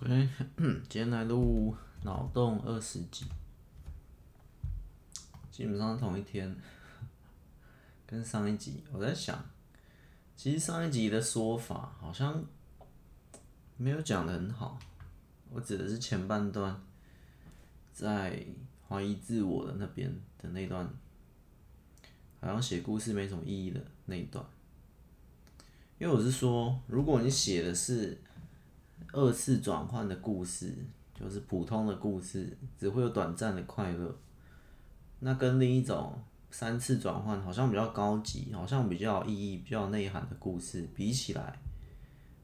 OK，今天来录脑洞二十集，基本上同一天，跟上一集我在想，其实上一集的说法好像没有讲得很好，我指的是前半段，在怀疑自我的那边的那段，好像写故事没什么意义的那一段，因为我是说，如果你写的是。二次转换的故事就是普通的故事，只会有短暂的快乐。那跟另一种三次转换好像比较高级，好像比较有意义、比较内涵的故事比起来，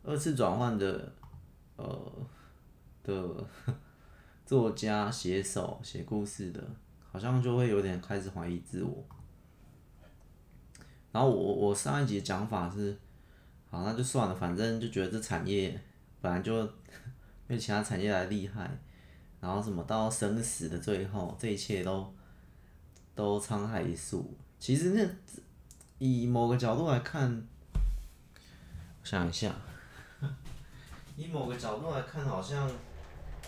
二次转换的呃的作家写手写故事的，好像就会有点开始怀疑自我。然后我我上一集讲法是，好，那就算了，反正就觉得这产业。本来就 没有其他产业来厉害，然后什么到生死的最后，这一切都都沧海一粟。其实那以某个角度来看，想一下，以某个角度来看，好像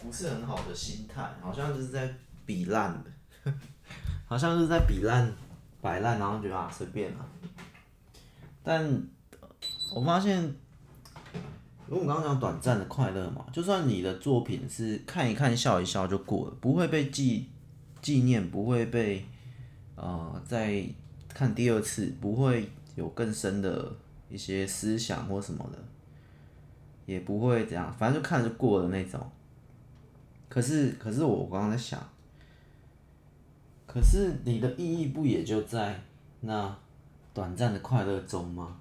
不是很好的心态，好像就是在比烂的，好像是在比烂摆烂，然后觉得啊随便了。但我发现。因为我们刚刚讲短暂的快乐嘛，就算你的作品是看一看笑一笑就过了，不会被记纪念，不会被呃再看第二次，不会有更深的一些思想或什么的，也不会这样，反正就看着就过了那种。可是可是我刚刚在想，可是你的意义不也就在那短暂的快乐中吗？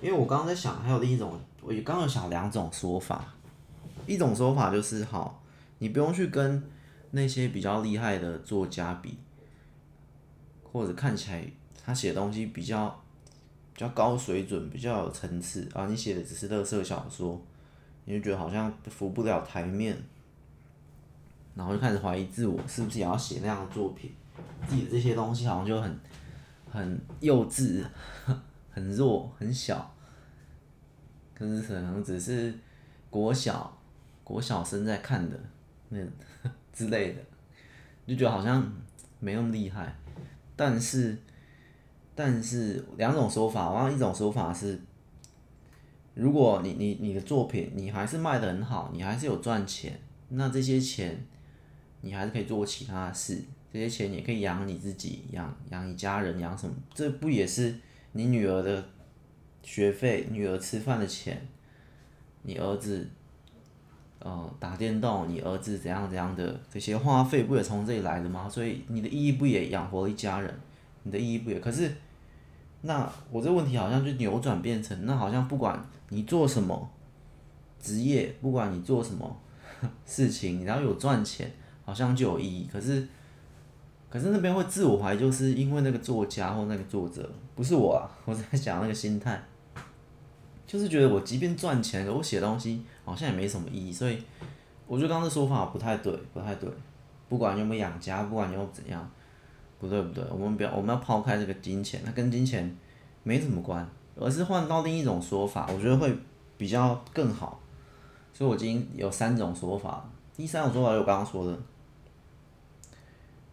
因为我刚刚在想，还有另一种，我也刚有想两种说法。一种说法就是，好，你不用去跟那些比较厉害的作家比，或者看起来他写的东西比较比较高水准、比较有层次啊，你写的只是垃圾小说，你就觉得好像浮不了台面，然后就开始怀疑自我，是不是也要写那样的作品？自己的这些东西好像就很很幼稚。很弱很小，可是可能只是国小国小生在看的那 之类的，就觉得好像没那么厉害。但是但是两种说法，然后一种说法是，如果你你你的作品你还是卖的很好，你还是有赚钱，那这些钱你还是可以做其他的事，这些钱也可以养你自己，养养你家人，养什么？这不也是？你女儿的学费，女儿吃饭的钱，你儿子，呃，打电动，你儿子怎样怎样的这些花费，不也从这里来的吗？所以你的意义不也养活了一家人？你的意义不也？可是，那我这问题好像就扭转变成，那好像不管你做什么职业，不管你做什么 事情，只要有赚钱，好像就有意义。可是。可是那边会自我怀疑，就是因为那个作家或那个作者不是我啊，我在讲那个心态，就是觉得我即便赚钱，我写东西好像也没什么意义，所以我觉得刚刚的说法不太对，不太对。不管有没有养家，不管有怎样，不对不对，我们不要，我们要抛开这个金钱，它跟金钱没什么关，而是换到另一种说法，我觉得会比较更好。所以我今天有三种说法，第三种说法就我刚刚说的。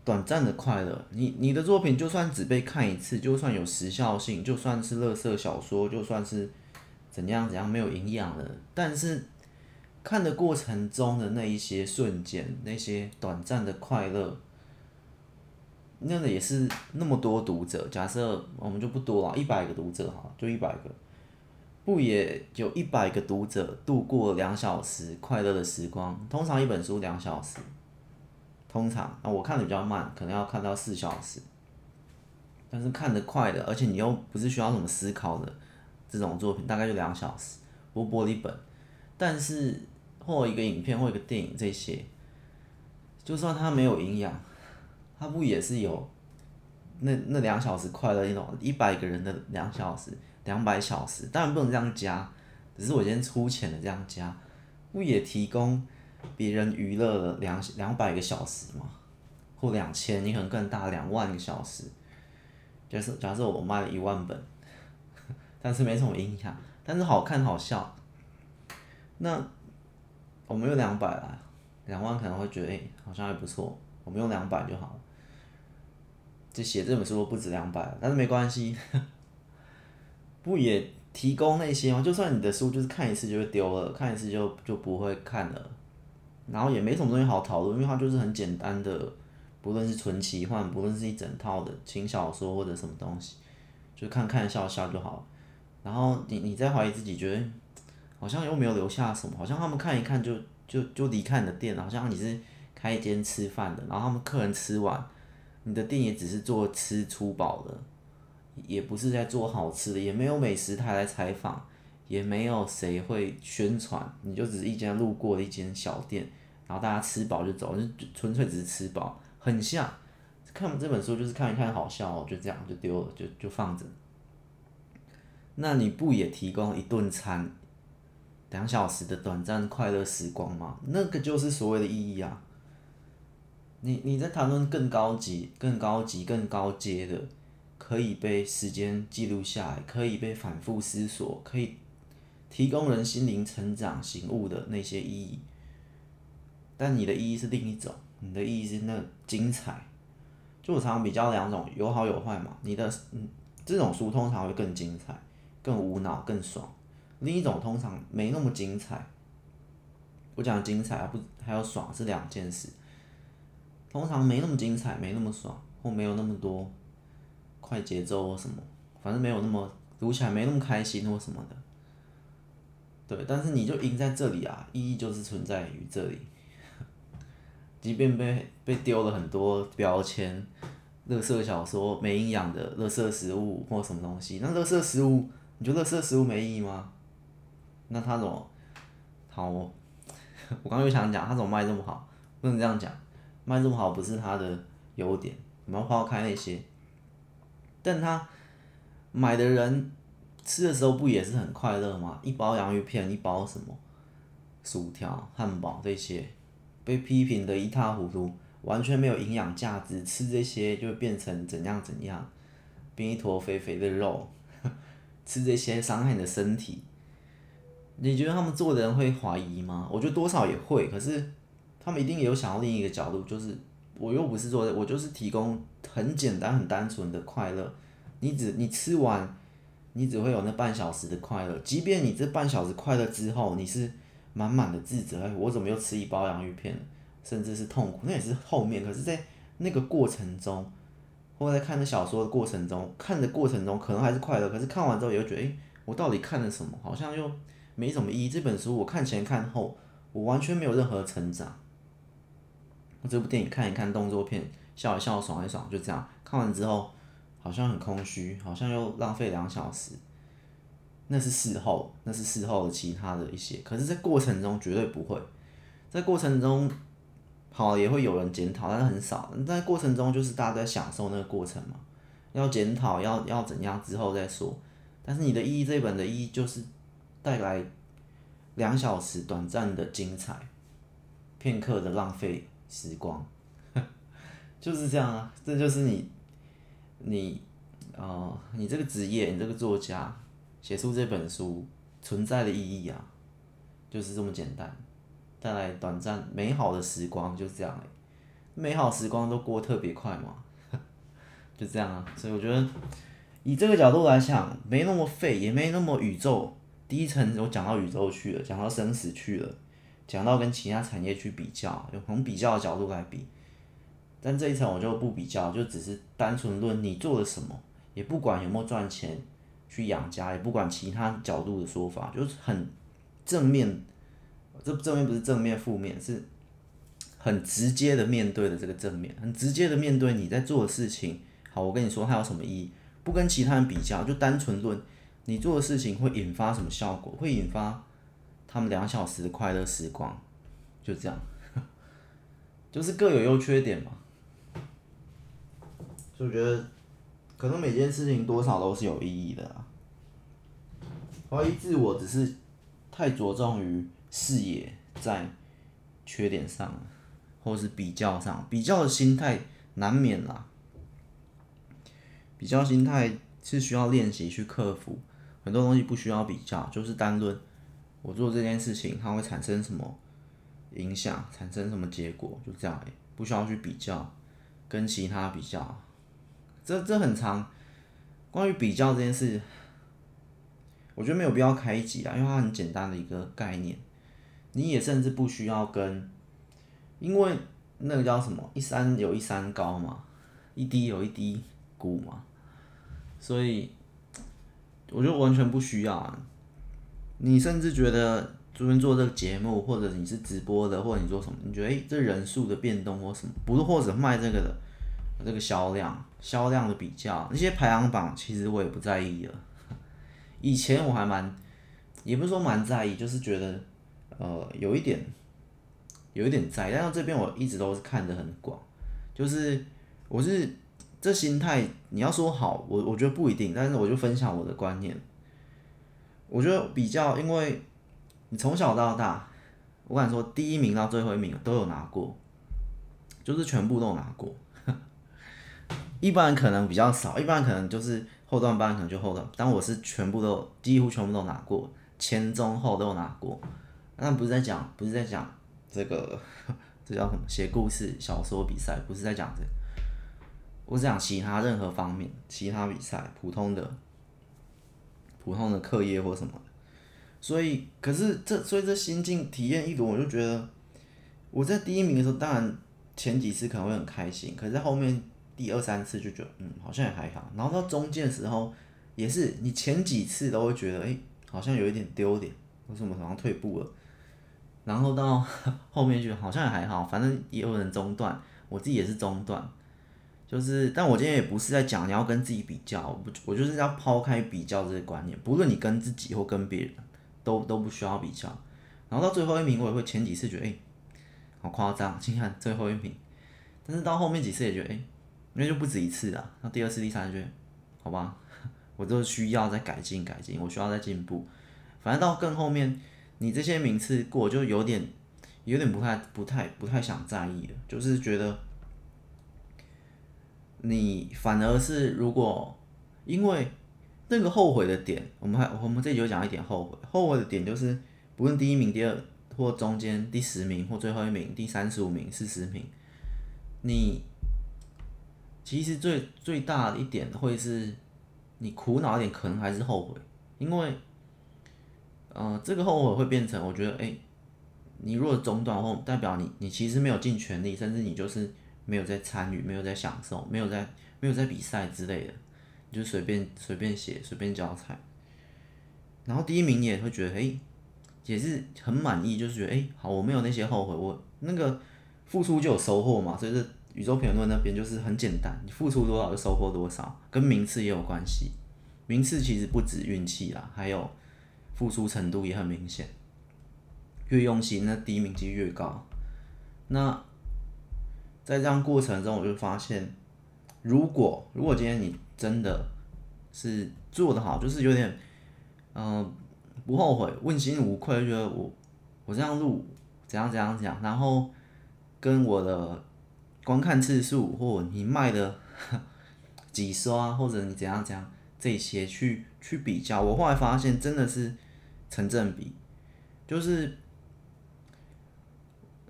短暂的快乐，你你的作品就算只被看一次，就算有时效性，就算是垃圾小说，就算是怎样怎样没有营养的，但是看的过程中的那一些瞬间，那些短暂的快乐，那个也是那么多读者。假设我们就不多了，一百个读者哈，就一百个，不也有一百个读者度过两小时快乐的时光？通常一本书两小时。通常啊，我看的比较慢，可能要看到四小时。但是看得快的，而且你又不是需要什么思考的这种作品，大概就两小时，不玻璃本。但是或一个影片或一个电影这些，就算它没有营养，它不也是有那那两小时快乐那种一百个人的两小时，两百小时，当然不能这样加，只是我先粗浅的这样加，不也提供？别人娱乐了两两百个小时嘛，或两千，你可能更大两万个小时。假设假设我卖了一万本，但是没什么影响，但是好看好笑。那我们用两百啦，两万可能会觉得哎、好像还不错，我们用两百就好了。就写这本书不止两百，但是没关系，不也提供那些吗？就算你的书就是看一次就会丢了，看一次就就不会看了，然后也没什么东西好讨论，因为它就是很简单的，不论是纯奇幻，不论是一整套的轻小说或者什么东西，就看看笑笑就好。然后你你在怀疑自己，觉得好像又没有留下什么，好像他们看一看就就就离开你的店，好像你是开一间吃饭的，然后他们客人吃完。你的店也只是做吃粗饱的，也不是在做好吃的，也没有美食台来采访，也没有谁会宣传，你就只是一间路过的一间小店，然后大家吃饱就走，就纯粹只是吃饱，很像看这本书就是看一看好笑哦，就这样就丢了，就就放着。那你不也提供一顿餐，两小时的短暂快乐时光吗？那个就是所谓的意义啊。你你在谈论更高级、更高级、更高阶的，可以被时间记录下来，可以被反复思索，可以提供人心灵成长醒悟的那些意义。但你的意义是另一种，你的意义是那精彩。就我常比较两种，有好有坏嘛。你的嗯，这种书通常会更精彩、更无脑、更爽。另一种通常没那么精彩。我讲精彩不还有爽是两件事。通常没那么精彩，没那么爽，或没有那么多快节奏或什么，反正没有那么读起来没那么开心或什么的。对，但是你就赢在这里啊，意义就是存在于这里。即便被被丢了很多标签，垃圾小说、没营养的垃圾食物或什么东西，那垃圾食物，你觉得垃圾食物没意义吗？那它怎么好？我 刚又想讲，它怎么卖这么好？不能这样讲。卖这么好不是他的优点，我们要抛开那些，但他买的人吃的时候不也是很快乐吗？一包洋芋片，一包什么薯条、汉堡这些，被批评的一塌糊涂，完全没有营养价值，吃这些就会变成怎样怎样，变一坨肥肥的肉，吃这些伤害你的身体，你觉得他们做的人会怀疑吗？我觉得多少也会，可是。他们一定有想到另一个角度，就是我又不是做的，我就是提供很简单、很单纯的快乐。你只你吃完，你只会有那半小时的快乐。即便你这半小时快乐之后，你是满满的自责，我怎么又吃一包洋芋片？甚至是痛苦，那也是后面。可是，在那个过程中，或在看那小说的过程中，看的过程中可能还是快乐。可是看完之后，也会觉得，诶，我到底看了什么？好像又没什么意义。这本书我看前看后，我完全没有任何成长。我这部电影看一看，动作片笑一笑，爽一爽，就这样。看完之后，好像很空虚，好像又浪费两小时。那是事后，那是事后的其他的一些。可是，在过程中绝对不会，在过程中，好也会有人检讨，但是很少。在过程中，就是大家在享受那个过程嘛。要检讨，要要怎样之后再说。但是你的意义，这本的意义就是带来两小时短暂的精彩，片刻的浪费。时光，就是这样啊，这就是你，你，呃，你这个职业，你这个作家写出这本书存在的意义啊，就是这么简单，带来短暂美好的时光，就是这样，美好时光都过特别快嘛，就这样啊，所以我觉得以这个角度来想，没那么废，也没那么宇宙第一层，我讲到宇宙去了，讲到生死去了。讲到跟其他产业去比较，用从比较的角度来比，但这一层我就不比较，就只是单纯论你做了什么，也不管有没有赚钱去养家，也不管其他角度的说法，就是很正面，这正面不是正面负面，是很直接的面对的这个正面，很直接的面对你在做的事情。好，我跟你说它有什么意义，不跟其他人比较，就单纯论你做的事情会引发什么效果，会引发。他们两小时的快乐时光，就这样，就是各有优缺点嘛。就觉得，可能每件事情多少都是有意义的啦。怀疑自我只是太着重于视野在缺点上，或是比较上，比较的心态难免啦。比较心态是需要练习去克服，很多东西不需要比较，就是单论。我做这件事情，它会产生什么影响，产生什么结果，就这样，不需要去比较，跟其他比较，这这很长。关于比较这件事，我觉得没有必要开一集啊，因为它很简单的一个概念，你也甚至不需要跟，因为那个叫什么，一山有一山高嘛，一滴有一滴谷嘛，所以我觉得完全不需要啊。你甚至觉得。昨天做这个节目，或者你是直播的，或者你做什么？你觉得诶、欸，这人数的变动或什么，不是或者卖这个的这个销量，销量的比较，那些排行榜其实我也不在意了。以前我还蛮，也不是说蛮在意，就是觉得呃有一点，有一点在意。但是这边我一直都是看得很广，就是我是这心态，你要说好，我我觉得不一定，但是我就分享我的观念。我觉得比较，因为。你从小到大，我敢说第一名到最后一名都有拿过，就是全部都有拿过。一般可能比较少，一般可能就是后段班可能就后段，但我是全部都几乎全部都拿过，前中后都有拿过。但不是在讲，不是在讲这个，这叫什么？写故事、小说比赛，不是在讲这。我是讲其他任何方面，其他比赛，普通的、普通的课业或什么。所以，可是这所以这心境体验一轮，我就觉得我在第一名的时候，当然前几次可能会很开心，可是在后面第二三次就觉得，嗯，好像也还好。然后到中间的时候，也是你前几次都会觉得，哎，好像有一点丢脸，为什么好像退步了？然后到后面就好像也还好，反正也有人中断，我自己也是中断，就是，但我今天也不是在讲你要跟自己比较，我我就是要抛开比较这个观念，不论你跟自己或跟别人。都都不需要比较，然后到最后一名，我也会前几次觉得，哎、好夸张，你看最后一名，但是到后面几次也觉得，哎、那就不止一次啊，那第二次、第三次，好吧，我就需要再改进改进，我需要再进步，反正到更后面，你这些名次过就有点，有点不太、不太、不太想在意了，就是觉得，你反而是如果因为。那个后悔的点，我们还我们这里有讲一点后悔。后悔的点就是，不论第一名、第二或中间第十名或最后一名、第三十五名、四十名，你其实最最大的一点会是，你苦恼一点，可能还是后悔，因为，呃，这个后悔会变成，我觉得，哎，你如果中断后，代表你你其实没有尽全力，甚至你就是没有在参与，没有在享受，没有在没有在比赛之类的。你就随便随便写，随便交差，然后第一名你也会觉得，哎，也是很满意，就是觉得，哎，好，我没有那些后悔，我那个付出就有收获嘛，所以这宇宙评论那边就是很简单，你付出多少就收获多少，跟名次也有关系，名次其实不止运气啦，还有付出程度也很明显，越用心，那第一名就越高。那在这样过程中，我就发现，如果如果今天你真的是做得好，就是有点，嗯、不后悔，问心无愧，觉得我我这样录怎样怎样怎样，然后跟我的观看次数或你卖的 几刷，或者你怎样怎样这些去去比较，我后来发现真的是成正比，就是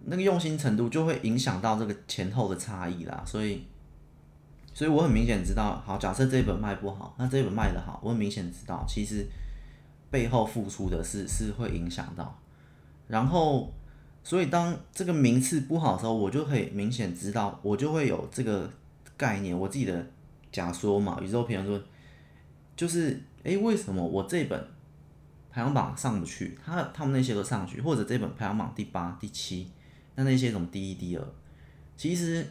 那个用心程度就会影响到这个前后的差异啦，所以。所以我很明显知道，好，假设这一本卖不好，那这一本卖的好，我很明显知道，其实背后付出的是是会影响到。然后，所以当这个名次不好的时候，我就可以明显知道，我就会有这个概念，我自己的假说嘛，宇宙评论说，就是，诶，为什么我这本排行榜上不去，他他们那些都上去，或者这本排行榜第八、第七，那那些什么第一、第二，其实。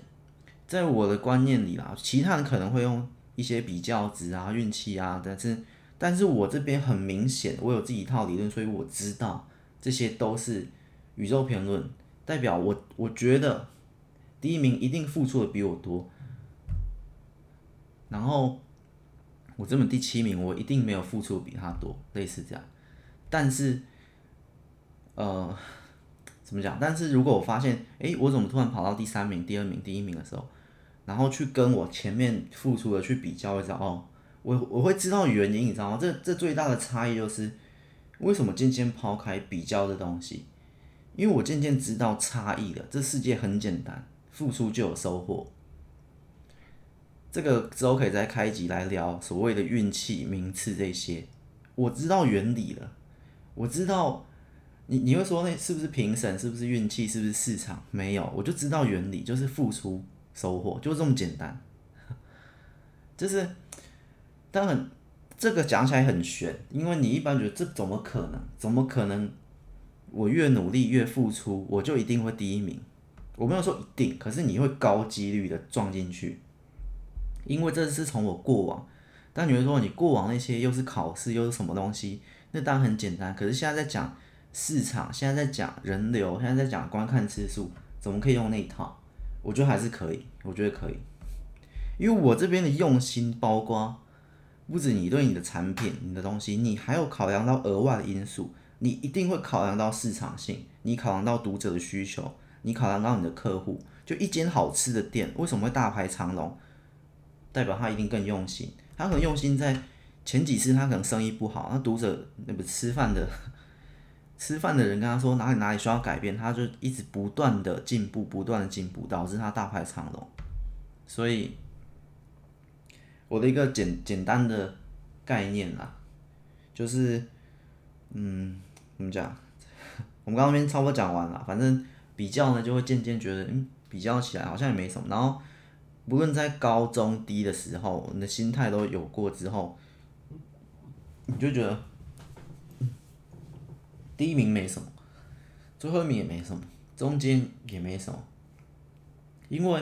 在我的观念里啦，其他人可能会用一些比较值啊、运气啊，但是，但是我这边很明显，我有自己一套理论，所以我知道这些都是宇宙评论，代表我我觉得第一名一定付出的比我多，然后我这本第七名，我一定没有付出比他多，类似这样，但是，呃，怎么讲？但是如果我发现，诶，我怎么突然跑到第三名、第二名、第一名的时候？然后去跟我前面付出的去比较一下哦，我我会知道原因，你知道吗？这这最大的差异就是为什么今天抛开比较的东西，因为我渐渐知道差异了。这世界很简单，付出就有收获。这个之后可以再开一集来聊所谓的运气、名次这些。我知道原理了，我知道你你会说那是不是评审？是不是运气？是不是市场？没有，我就知道原理，就是付出收获，就这么简单。就是，当然这个讲起来很玄，因为你一般觉得这怎么可能？怎么可能？我越努力越付出，我就一定会第一名？我没有说一定，可是你会高几率的撞进去，因为这是从我过往。但你会说，你过往那些又是考试又是什么东西？那当然很简单。可是现在在讲市场，现在在讲人流，现在在讲观看次数，怎么可以用那一套？我觉得还是可以，我觉得可以。因为我这边的用心包括，不止你对你的产品、你的东西，你还有考量到额外的因素。你一定会考量到市场性，你考量到读者的需求，你考量到你的客户。就一间好吃的店，为什么会大排长龙？代表他一定更用心。他可能用心在前几次，他可能生意不好，那读者那不吃饭的，吃饭的人跟他说哪里哪里需要改变，他就一直不断的进步，不断的进步，导致他大排长龙。所以我的一个简简单的概念啦，就是嗯，怎么讲？我们刚刚那边差不多讲完了，反正比较呢，就会渐渐觉得，嗯，比较起来好像也没什么，然后。无论在高中低的时候，你的心态都有过之后，你就觉得第一名没什么，最后一名也没什么，中间也没什么，因为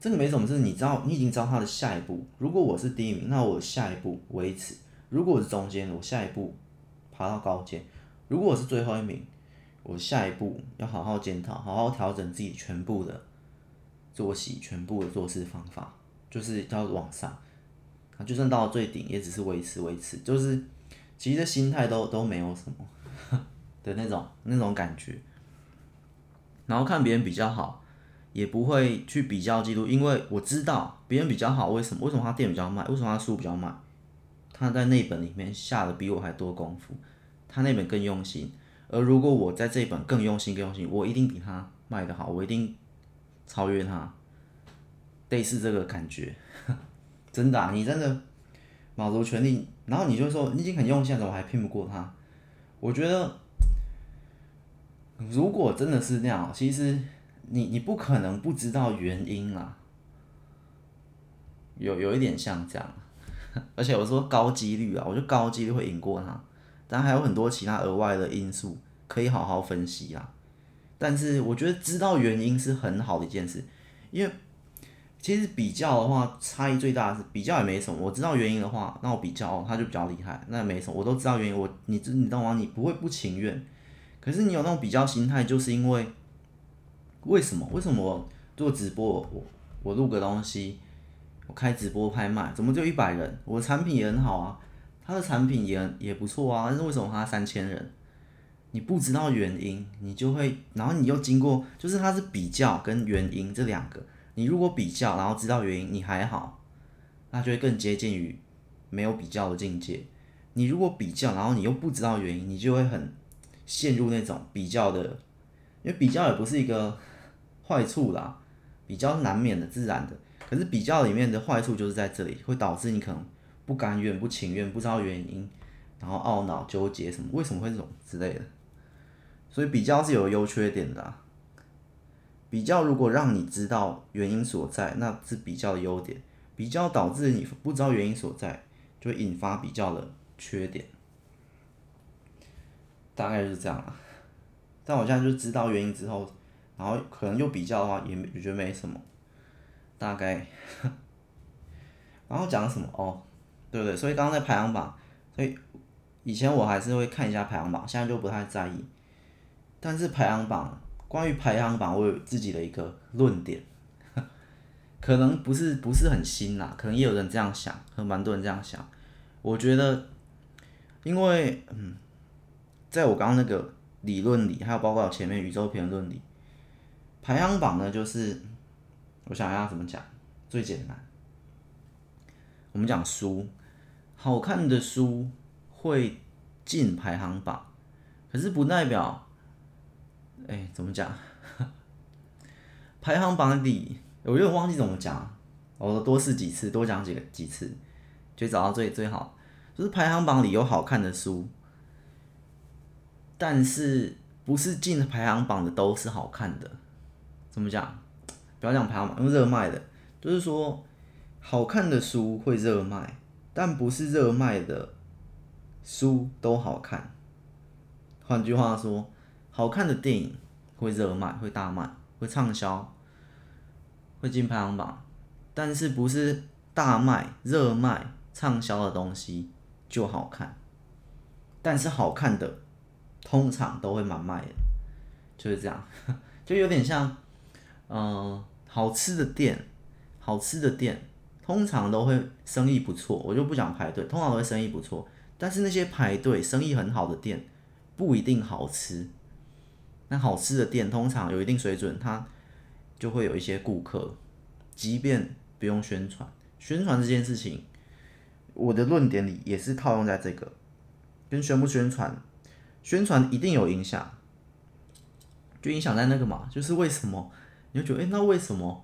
这个没什么，是你知道，你已经知道他的下一步。如果我是第一名，那我下一步维持；如果我是中间，我下一步爬到高阶；如果我是最后一名，我下一步要好好检讨，好好调整自己全部的。作息全部的做事方法，就是要往上，啊，就算到了最顶，也只是维持维持，就是其实心态都都没有什么 的那种那种感觉。然后看别人比较好，也不会去比较嫉妒，因为我知道别人比较好，为什么？为什么他店比较卖？为什么他书比较卖？他在那本里面下的比我还多功夫，他那本更用心。而如果我在这本更用心更用心，我一定比他卖的好，我一定。超越他，类似这个感觉，真的，你真的卯足全力，然后你就说你已经很用心了，我还拼不过他？我觉得，如果真的是那样，其实你你不可能不知道原因啦，有有一点像这样，而且我说高几率啊，我就高几率会赢过他，但还有很多其他额外的因素可以好好分析啊。但是我觉得知道原因是很好的一件事，因为其实比较的话，差异最大的是比较也没什么。我知道原因的话，那我比较他就比较厉害，那也没什么。我都知道原因，我你知你懂吗？你不会不情愿，可是你有那种比较心态，就是因为为什么？为什么我做直播，我我录个东西，我开直播拍卖，怎么就一百人？我的产品也很好啊，他的产品也也不错啊，但是为什么他三千人？你不知道原因，你就会，然后你又经过，就是它是比较跟原因这两个。你如果比较，然后知道原因，你还好，那就会更接近于没有比较的境界。你如果比较，然后你又不知道原因，你就会很陷入那种比较的，因为比较也不是一个坏处啦，比较难免的、自然的。可是比较里面的坏处就是在这里，会导致你可能不甘愿、不情愿、不知道原因，然后懊恼、纠结什么，为什么会这种之类的。所以比较是有优缺点的。比较如果让你知道原因所在，那是比较的优点；比较导致你不知道原因所在，就会引发比较的缺点。大概是这样啊。但我现在就知道原因之后，然后可能又比较的话，也也觉得没什么。大概。然后讲什么？哦，对不对？所以刚刚在排行榜，所以以前我还是会看一下排行榜，现在就不太在意。但是排行榜，关于排行榜，我有自己的一个论点，可能不是不是很新啦，可能也有人这样想，和蛮多人这样想。我觉得，因为嗯，在我刚刚那个理论里，还有包括前面宇宙评论里，排行榜呢，就是我想要怎么讲最简单。我们讲书，好看的书会进排行榜，可是不代表。哎，怎么讲？排行榜里，我有点忘记怎么讲，我多试几次，多讲几个几次，就找到最最好。就是排行榜里有好看的书，但是不是进排行榜的都是好看的？怎么讲？不要讲排行榜，用热卖的，就是说好看的书会热卖，但不是热卖的书都好看。换句话说，好看的电影会热卖，会大卖，会畅销，会进排行榜，但是不是大卖、热卖、畅销的东西就好看。但是好看的通常都会蛮卖的，就是这样，就有点像，嗯、好吃的店，好吃的店通常都会生意不错。我就不讲排队，通常都会生意不错。但是那些排队生意很好的店。不一定好吃，那好吃的店通常有一定水准，它就会有一些顾客，即便不用宣传，宣传这件事情，我的论点里也是套用在这个，跟宣不宣传，宣传一定有影响，就影响在那个嘛，就是为什么你就觉得，诶，那为什么，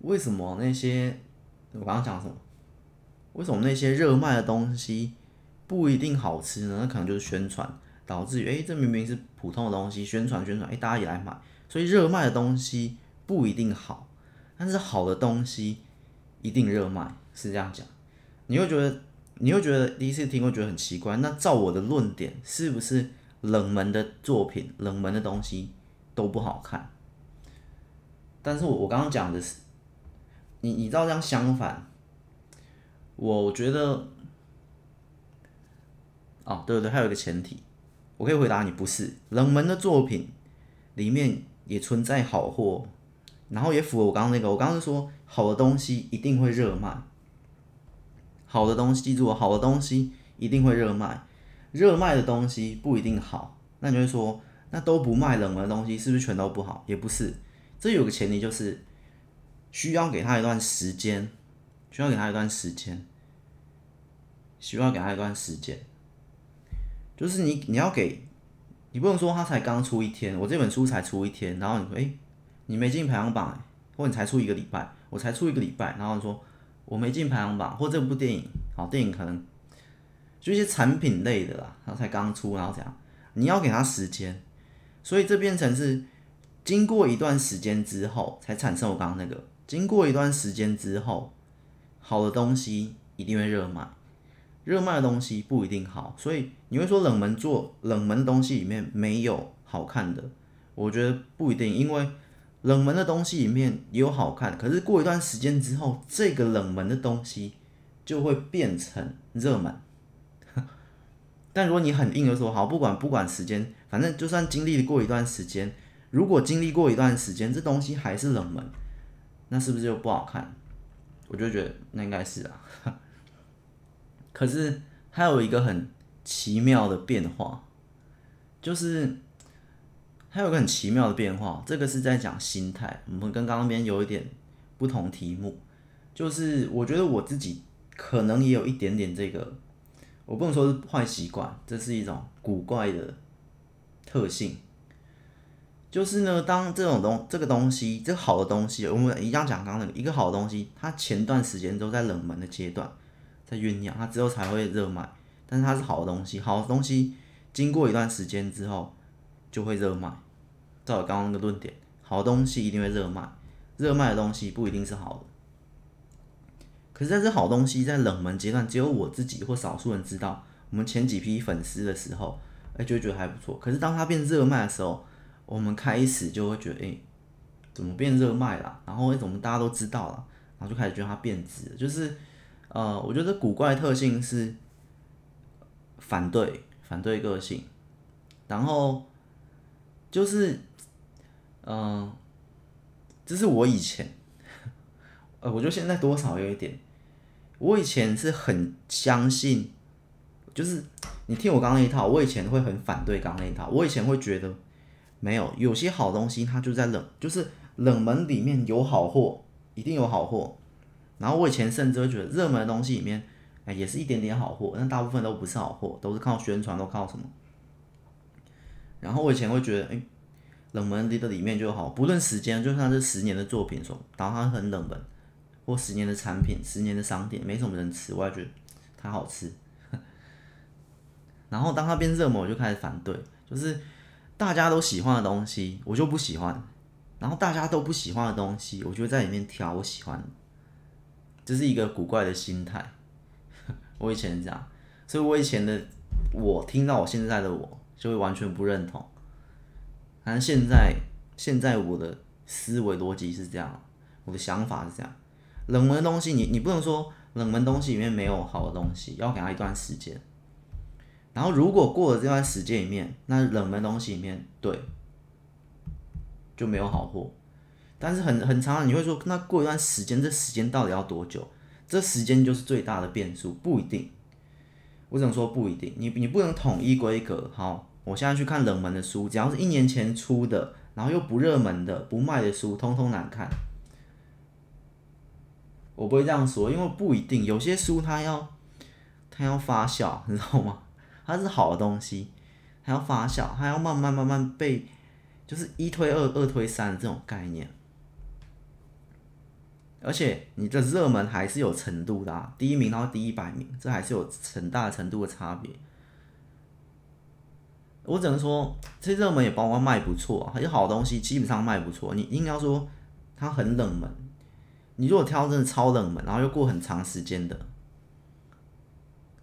为什么那些我刚刚讲什么，为什么那些热卖的东西不一定好吃呢？那可能就是宣传。导致于，哎，这明明是普通的东西，宣传宣传，哎，大家也来买，所以热卖的东西不一定好，但是好的东西一定热卖，是这样讲。你会觉得，你会觉得第一次听会觉得很奇怪。那照我的论点，是不是冷门的作品、冷门的东西都不好看？但是我我刚刚讲的是，你你照这样相反，我觉得，哦，对对对，还有一个前提。我可以回答你，不是冷门的作品里面也存在好货，然后也符合我刚刚那个。我刚刚说好的东西一定会热卖，好的东西记住，好的东西一定会热卖，热卖的东西不一定好。那你会说，那都不卖冷门的东西是不是全都不好？也不是，这有个前提就是需要给他一段时间，需要给他一段时间，需要给他一段时间。就是你，你要给，你不能说他才刚出一天，我这本书才出一天，然后你说，诶，你没进排行榜，或你才出一个礼拜，我才出一个礼拜，然后你说我没进排行榜，或这部电影，好，电影可能就一些产品类的啦，然后才刚出，然后怎样？你要给他时间，所以这变成是经过一段时间之后才产生我刚刚那个，经过一段时间之后，好的东西一定会热卖。热卖的东西不一定好，所以你会说冷门做冷门的东西里面没有好看的，我觉得不一定，因为冷门的东西里面也有好看，可是过一段时间之后，这个冷门的东西就会变成热门。但如果你很硬的说好，不管不管时间，反正就算经历过一段时间，如果经历过一段时间，这东西还是冷门，那是不是就不好看？我就觉得那应该是啊。可是还有一个很奇妙的变化，就是还有个很奇妙的变化，这个是在讲心态。我们跟刚刚边有一点不同题目，就是我觉得我自己可能也有一点点这个，我不能说是坏习惯，这是一种古怪的特性。就是呢，当这种东这个东西，这个好的东西，我们一样讲刚刚那个一个好的东西，它前段时间都在冷门的阶段。在酝酿，它之后才会热卖。但是它是好的东西，好的东西经过一段时间之后就会热卖。照我刚刚那个论点，好东西一定会热卖，热卖的东西不一定是好的。可是在这好东西在冷门阶段，只有我自己或少数人知道。我们前几批粉丝的时候，哎，就觉得还不错。可是当它变热卖的时候，我们开始就会觉得，哎，怎么变热卖了？然后为什么大家都知道了？然后就开始觉得它变质，就是。呃，我觉得古怪特性是反对反对个性，然后就是，嗯、这是我以前，呃，我觉得现在多少有一点，我以前是很相信，就是你听我刚刚那一套，我以前会很反对刚刚那一套，我以前会觉得没有有些好东西它就在冷，就是冷门里面有好货，一定有好货。然后我以前甚至会觉得热门的东西里面，哎，也是一点点好货，但大部分都不是好货，都是靠宣传，都靠什么？然后我以前会觉得，哎，冷门的里面就好，不论时间，就算是十年的作品说，然后它很冷门，或十年的产品、十年的商店，没什么人吃，我也觉得它好吃。然后当它变热门，我就开始反对，就是大家都喜欢的东西，我就不喜欢；然后大家都不喜欢的东西，我就在里面挑我喜欢的。这是一个古怪的心态。我以前这样，所以我以前的我听到我现在的我，就会完全不认同。反正现在，现在我的思维逻辑是这样，我的想法是这样。冷门的东西，你你不能说冷门东西里面没有好的东西，要给他一段时间。然后如果过了这段时间里面，那冷门东西里面对就没有好货。但是很很长，你会说那过一段时间，这时间到底要多久？这时间就是最大的变数，不一定。我只能说不一定，你你不能统一规格，好。我现在去看冷门的书，只要是一年前出的，然后又不热门的、不卖的书，通通难看。我不会这样说，因为不一定，有些书它要它要发酵，你知道吗？它是好的东西，它要发酵，它要慢慢慢慢被，就是一推二，二推三的这种概念。而且你的热门还是有程度的啊，第一名到第一百名，这还是有很大的程度的差别。我只能说，这些热门也包括卖不错，还有好东西基本上卖不错。你硬要说它很冷门，你如果挑真的超冷门，然后又过很长时间的，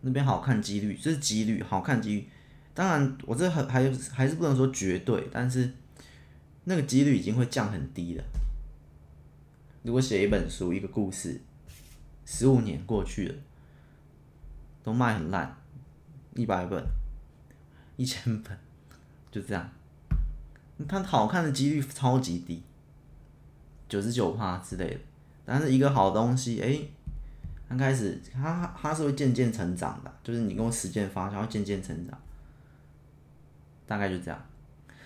那边好看几率，这是几率，好看几率。当然，我这还还还是不能说绝对，但是那个几率已经会降很低了。如果写一本书，一个故事，十五年过去了，都卖很烂，一百本。一千本，就这样，它好看的几率超级低，九十九趴之类的。但是一个好东西，哎、刚开始它它是会渐渐成长的，就是你用时间发酵渐渐成长，大概就这样。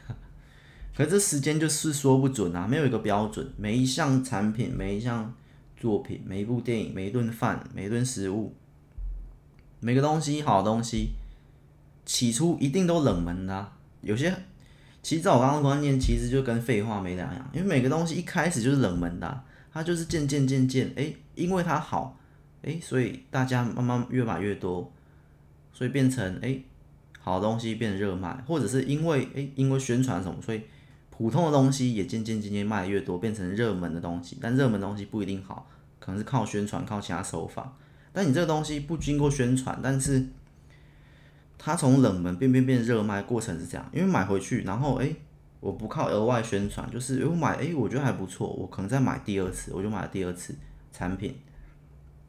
可是这时间就是说不准啊，没有一个标准。每一项产品、每一项作品、每一部电影、每一顿饭、每一顿食物、每个东西，好东西。起初一定都冷门的，有些其实照我刚刚观念，其实就跟废话没两样，因为每个东西一开始就是冷门的，它就是渐渐渐渐，哎，因为它好，哎，所以大家慢慢越买越多，所以变成哎，好东西变热卖，或者是因为哎，因为宣传什么，所以普通的东西也渐渐渐渐卖越多，变成热门的东西，但热门东西不一定好，可能是靠宣传，靠其他手法，但你这个东西不经过宣传，但是。它从冷门变变变热卖过程是这样，因为买回去，然后哎，我不靠额外宣传，就是我买哎，我觉得还不错，我可能再买第二次，我就买了第二次产品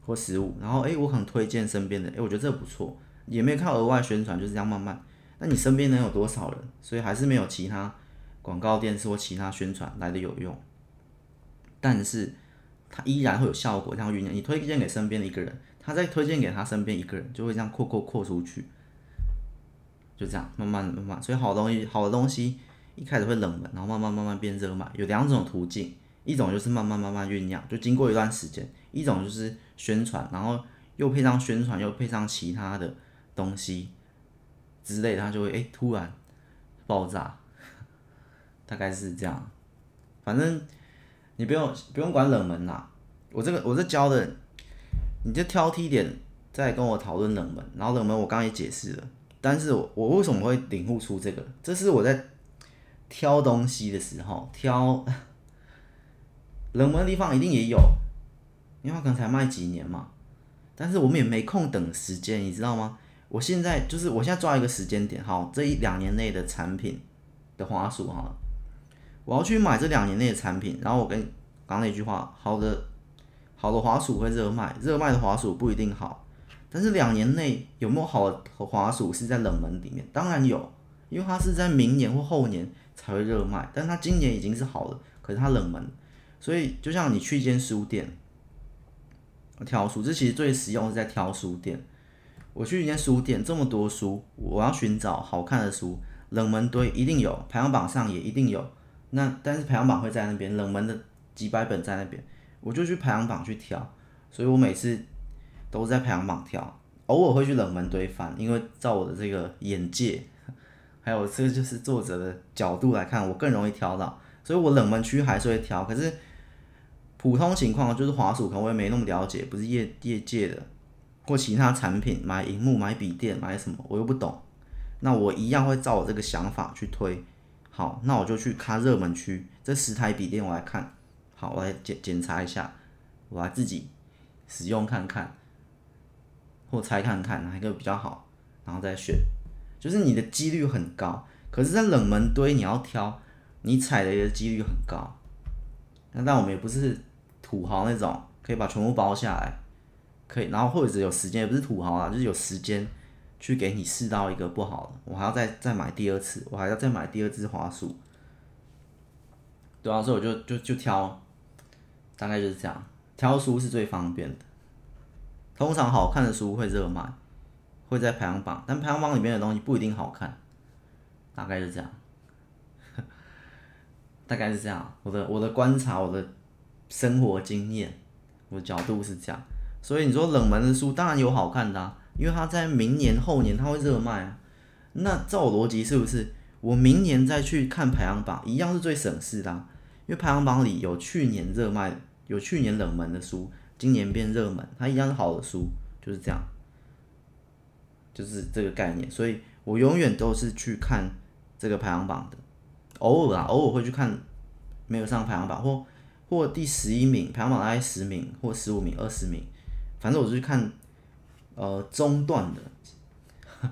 或食物，然后哎，我可能推荐身边的，哎，我觉得这不错，也没有靠额外宣传，就是这样慢慢。那你身边能有多少人？所以还是没有其他广告电视或其他宣传来的有用，但是它依然会有效果，这样酝酿。你推荐给身边的一个人，他再推荐给他身边一个人，就会这样扩扩扩出去。就这样，慢慢慢慢，所以好东西，好的东西一开始会冷门，然后慢慢慢慢变热卖。有两种途径，一种就是慢慢慢慢酝酿，就经过一段时间；一种就是宣传，然后又配上宣传，又配上其他的东西之类的，它就会诶、欸、突然爆炸，大概是这样。反正你不用不用管冷门啦，我这个我这教的，你就挑剔点再跟我讨论冷门，然后冷门我刚刚也解释了。但是我我为什么会领悟出这个？这是我在挑东西的时候，挑 冷门的地方一定也有，因为刚才卖几年嘛。但是我们也没空等时间，你知道吗？我现在就是我现在抓一个时间点，好，这一两年内的产品的滑鼠哈，我要去买这两年内的产品。然后我跟刚刚那句话，好的好的滑鼠会热卖，热卖的滑鼠不一定好。但是两年内有没有好的滑鼠是在冷门里面？当然有，因为它是在明年或后年才会热卖。但它今年已经是好了，可是它冷门，所以就像你去一间书店挑书，这其实最实用是在挑书店。我去一间书店，这么多书，我要寻找好看的书，冷门堆一定有，排行榜上也一定有。那但是排行榜会在那边，冷门的几百本在那边，我就去排行榜去挑。所以我每次。都是在排行榜挑，偶尔会去冷门堆翻，因为照我的这个眼界，还有这个就是作者的角度来看，我更容易挑到，所以我冷门区还是会挑。可是普通情况就是滑鼠可能我也没那么了解，不是业业界的或其他产品，买荧幕、买笔电、买什么我又不懂，那我一样会照我这个想法去推。好，那我就去看热门区，这十台笔电我来看，好，我来检检查一下，我来自己使用看看，或猜看看哪一个比较好，然后再选。就是你的几率很高，可是，在冷门堆你要挑，你踩雷的几率很高。那但我们也不是土豪那种，可以把全部包下来，可以，然后或者有时间，也不是土豪啊，就是有时间去给你试到一个不好的，我还要再再买第二次，我还要再买第二支花束。对啊，所以我就就就挑，大概就是这样，挑书是最方便的。通常好看的书会热卖。会在排行榜，但排行榜里面的东西不一定好看，大概是这样，大概是这样。我的我的观察，我的生活经验，我的角度是这样。所以你说冷门的书当然有好看的啊，因为它在明年后年它会热卖啊。那照我逻辑是不是？我明年再去看排行榜，一样是最省事的，因为排行榜里有去年热卖、有去年冷门的书，今年变热门，它一样是好的书，就是这样。就是这个概念，所以我永远都是去看这个排行榜的，偶尔啊，偶尔会去看没有上排行榜或或第十一名，排行榜大概十名或十五名、二十名，反正我就去看呃中段的，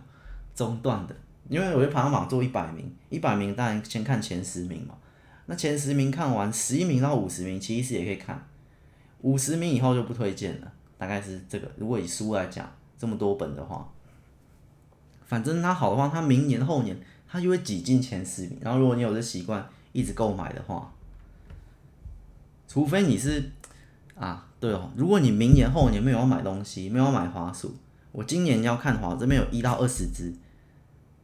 中段的，因为我觉得排行榜做一百名，一百名当然先看前十名嘛，那前十名看完，十一名到五十名其实也可以看，五十名以后就不推荐了，大概是这个。如果以书来讲，这么多本的话。反正它好的话，它明年后年它就会挤进前十名。然后如果你有这习惯，一直购买的话，除非你是啊，对哦，如果你明年后年没有要买东西，没有要买花鼠，我今年要看花，这边有一到二十只，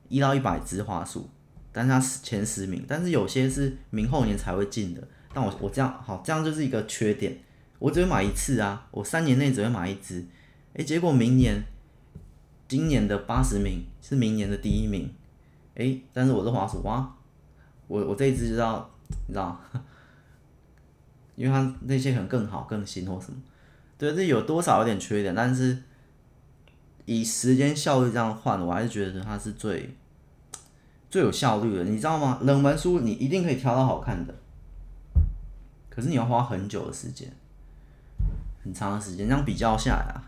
一到一百只花鼠，但是它前十名，但是有些是明后年才会进的。但我我这样好，这样就是一个缺点，我只会买一次啊，我三年内只会买一只，诶，结果明年。今年的八十名是明年的第一名，诶、但是我是滑鼠哇，我我这一支知道，你知道，因为它那些可能更好、更新或什么，对，这有多少有点缺点，但是以时间效率这样换，我还是觉得它是最最有效率的，你知道吗？冷门书你一定可以挑到好看的，可是你要花很久的时间，很长的时间，这样比较下来啊，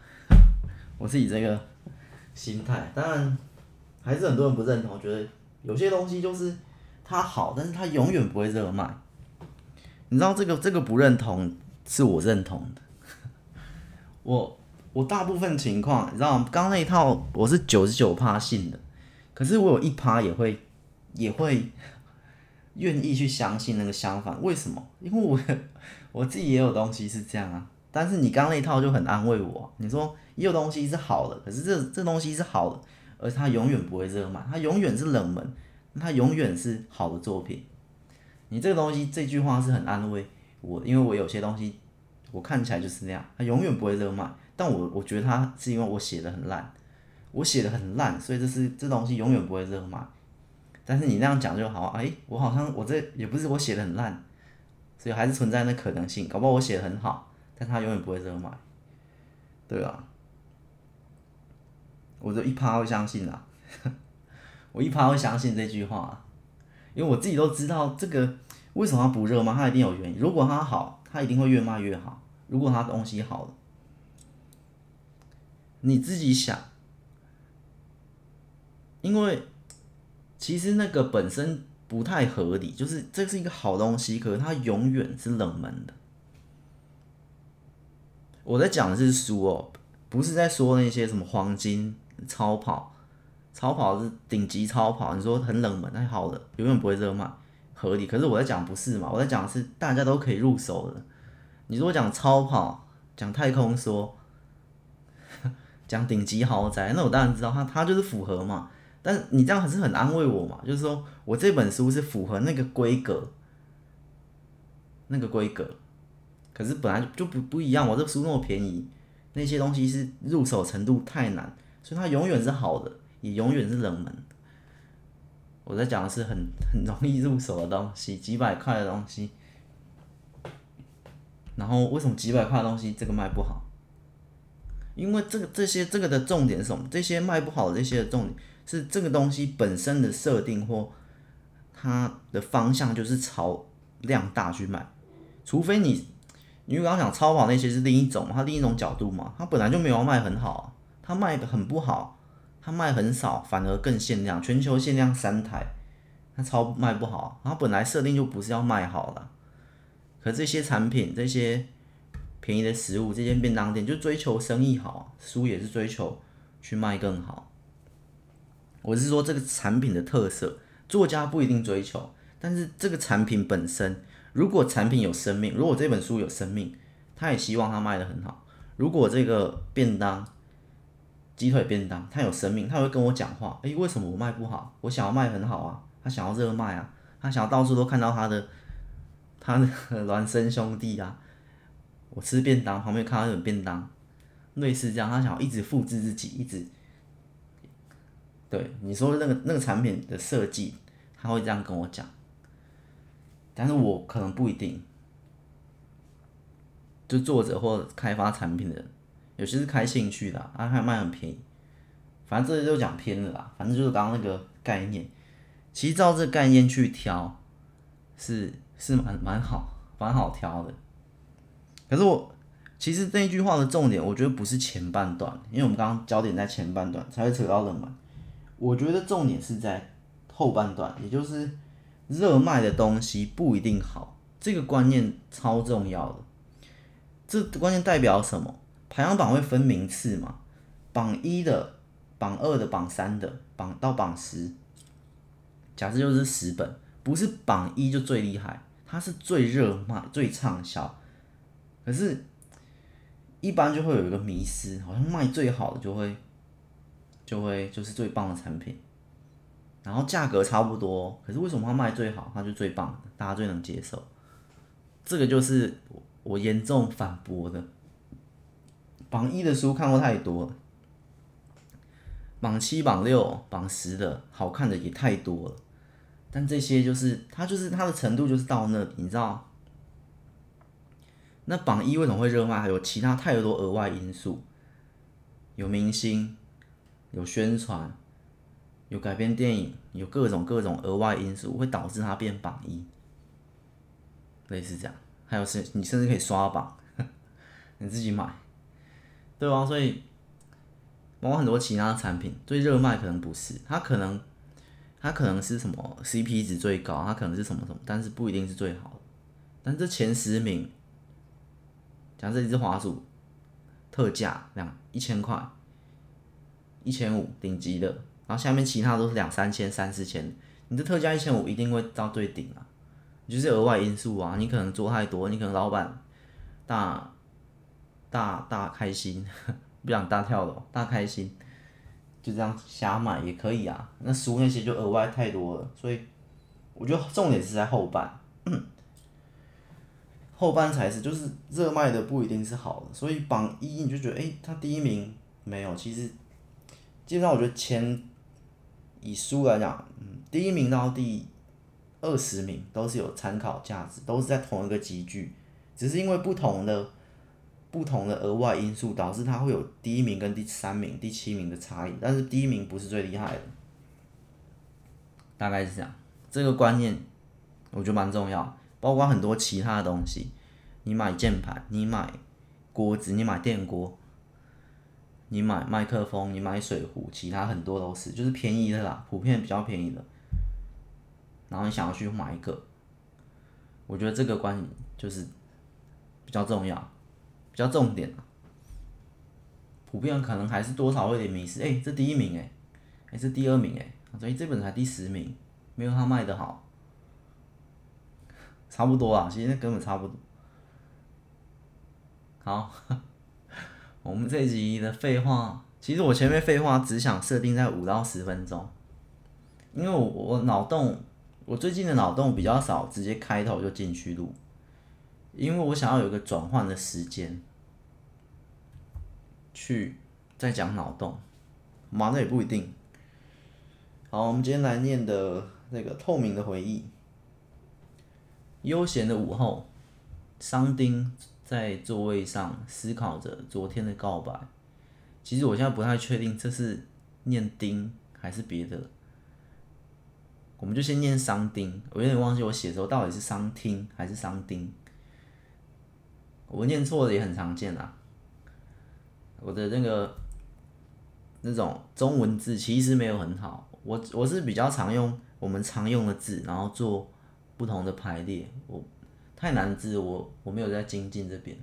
我自己这个。心态当然还是很多人不认同，觉得有些东西就是它好，但是它永远不会热卖。你知道这个这个不认同是我认同的。我我大部分情况，你知道刚刚那一套我是九十九趴信的，可是我有一趴也会也会 愿意去相信那个相反。为什么？因为我我自己也有东西是这样啊。但是你刚那一套就很安慰我，你说也有东西是好的，可是这这东西是好的，而它永远不会热卖，它永远是冷门，它永远是好的作品。你这个东西这句话是很安慰我，因为我有些东西我看起来就是那样，它永远不会热卖。但我我觉得它是因为我写的很烂，我写的很烂，所以这是这东西永远不会热卖。但是你那样讲就好，哎，我好像我这也不是我写的很烂，所以还是存在那可能性，搞不好我写的很好。但他永远不会热卖，对啊，我就一趴会相信啦，我一趴会相信这句话，因为我自己都知道这个为什么它不热吗，它一定有原因。如果它好，它一定会越卖越好。如果它东西好了，你自己想，因为其实那个本身不太合理，就是这是一个好东西，可是它永远是冷门的。我在讲的是书哦，不是在说那些什么黄金超跑，超跑是顶级超跑，你说很冷门，那好的，永远不会热卖，合理。可是我在讲不是嘛？我在讲是大家都可以入手的。你如果讲超跑，讲太空梭，讲顶级豪宅，那我当然知道它它就是符合嘛。但是你这样还是很安慰我嘛？就是说我这本书是符合那个规格，那个规格。可是本来就不不一样，我这书那么便宜，那些东西是入手程度太难，所以它永远是好的，你永远是冷门。我在讲的是很很容易入手的东西，几百块的东西。然后为什么几百块的东西这个卖不好？因为这个这些这个的重点是什么？这些卖不好的这些的重点是这个东西本身的设定或它的方向就是朝量大去卖，除非你，因为刚刚讲超跑那些是另一种，它另一种角度嘛，它本来就没有卖很好，它卖的很不好，它卖很少，反而更限量，全球限量三台，它超卖不好，它本来设定就不是要卖好的，可这些产品这些。便宜的食物，这间便当店就追求生意好，书也是追求去卖更好。我是说这个产品的特色，作家不一定追求，但是这个产品本身，如果产品有生命，如果这本书有生命，他也希望它卖得很好。如果这个便当，鸡腿便当，它有生命，他会跟我讲话，诶，为什么我卖不好？我想要卖很好啊，他想要热卖啊，他想要到处都看到他的，他的 孪生兄弟啊。我吃便当，旁边看到那种便当，类似这样，他想要一直复制自己，一直，对你说那个那个产品的设计，他会这样跟我讲，但是我可能不一定，就作者或开发产品的人，有些是开兴趣的，啊，还卖很便宜，反正这些就讲偏了啦，反正就是刚刚那个概念，其实照这概念去挑，是是蛮蛮好，蛮好挑的。可是我其实这一句话的重点，我觉得不是前半段，因为我们刚刚焦点在前半段才会扯到冷门。我觉得重点是在后半段，也就是热卖的东西不一定好，这个观念超重要的。这观念代表什么？排行榜会分名次嘛？榜一的、榜二的、榜三的、榜到榜十，假设就是十本，不是榜一就最厉害，它是最热卖、最畅销。可是，一般就会有一个迷失，好像卖最好的就会，就会就是最棒的产品，然后价格差不多，可是为什么它卖最好，它就最棒，大家最能接受？这个就是我严重反驳的。榜一的书看过太多了，榜七、榜六、榜十的好看的也太多了，但这些就是它就是它的程度就是到那，你知道？那榜一为什么会热卖？还有其他太多额外因素，有明星，有宣传，有改编电影，有各种各种额外因素会导致它变榜一，类似这样。还有是，你甚至可以刷榜，你自己买，对啊？所以，包括很多其他产品最热卖可能不是，它可能，它可能是什么 CP 值最高，它可能是什么什么，但是不一定是最好的。但这前十名。像这一支滑鼠，特价两一千块，一千五顶级的，然后下面其他都是两三千、三四千，你这特价一千五一定会到最顶啊，就是额外因素啊，你可能做太多，你可能老板大大大开心，不想大跳楼，大开心，就这样瞎买也可以啊，那书那些就额外太多了，所以我觉得重点是在后半。后半才是，就是热卖的不一定是好的，所以榜一你就觉得，诶，他第一名没有，其实基本上我觉得前以书来讲，嗯，第一名到第二十名都是有参考价值，都是在同一个集聚，只是因为不同的不同的额外因素导致它会有第一名跟第三名、第七名的差异，但是第一名不是最厉害的，大概是这样，这个观念我觉得蛮重要。包括很多其他的东西，你买键盘，你买锅子，你买电锅，你买麦克风，你买水壶，其他很多都是，就是便宜的啦，普遍比较便宜的。然后你想要去买一个，我觉得这个观念就是比较重要，比较重点。普遍可能还是多少会有点迷失，哎、欸，这第一名哎、欸，哎、这第二名哎、所以这本才第十名，没有他卖的好。差不多啊，其实根本差不多。好，我们这一集的废话，其实我前面废话只想设定在五到十分钟，因为我我脑洞，我最近的脑洞比较少，直接开头就进去录，因为我想要有一个转换的时间，去再讲脑洞，忙的也不一定。好，我们今天来念的那个透明的回忆。悠闲的午后，桑丁在座位上思考着昨天的告白。其实我现在不太确定这是念丁还是别的，我们就先念桑丁。我有点忘记我写的时候到底是桑听还是桑丁。我念错了也很常见啊。我的那个那种中文字其实没有很好，我我是比较常用我们常用的字，然后做。不同的排列，我太难字，我我没有在精进这边。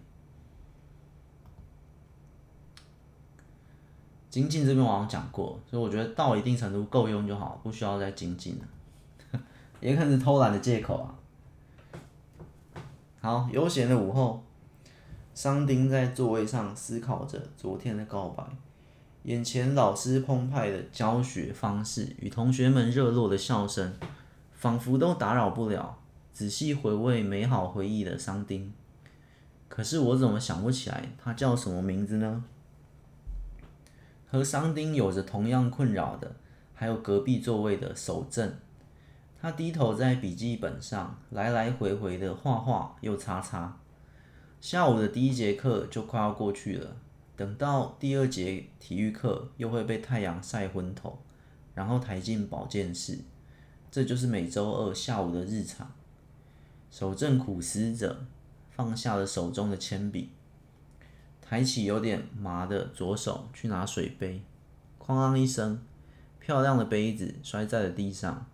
精进这边我好像讲过，所以我觉得到一定程度够用就好，不需要再精进了。也可能是偷懒的借口啊。好，悠闲的午后，桑丁在座位上思考着昨天的告白，眼前老师澎湃的教学方式与同学们热络的笑声。仿佛都打扰不了仔细回味美好回忆的桑丁，可是我怎么想不起来他叫什么名字呢？和桑丁有着同样困扰的，还有隔壁座位的守正。他低头在笔记本上来来回回的画画又擦擦。下午的第一节课就快要过去了，等到第二节体育课又会被太阳晒昏头，然后抬进保健室。这就是每周二下午的日常。守正苦思着，放下了手中的铅笔，抬起有点麻的左手去拿水杯，哐啷一声，漂亮的杯子摔在了地上。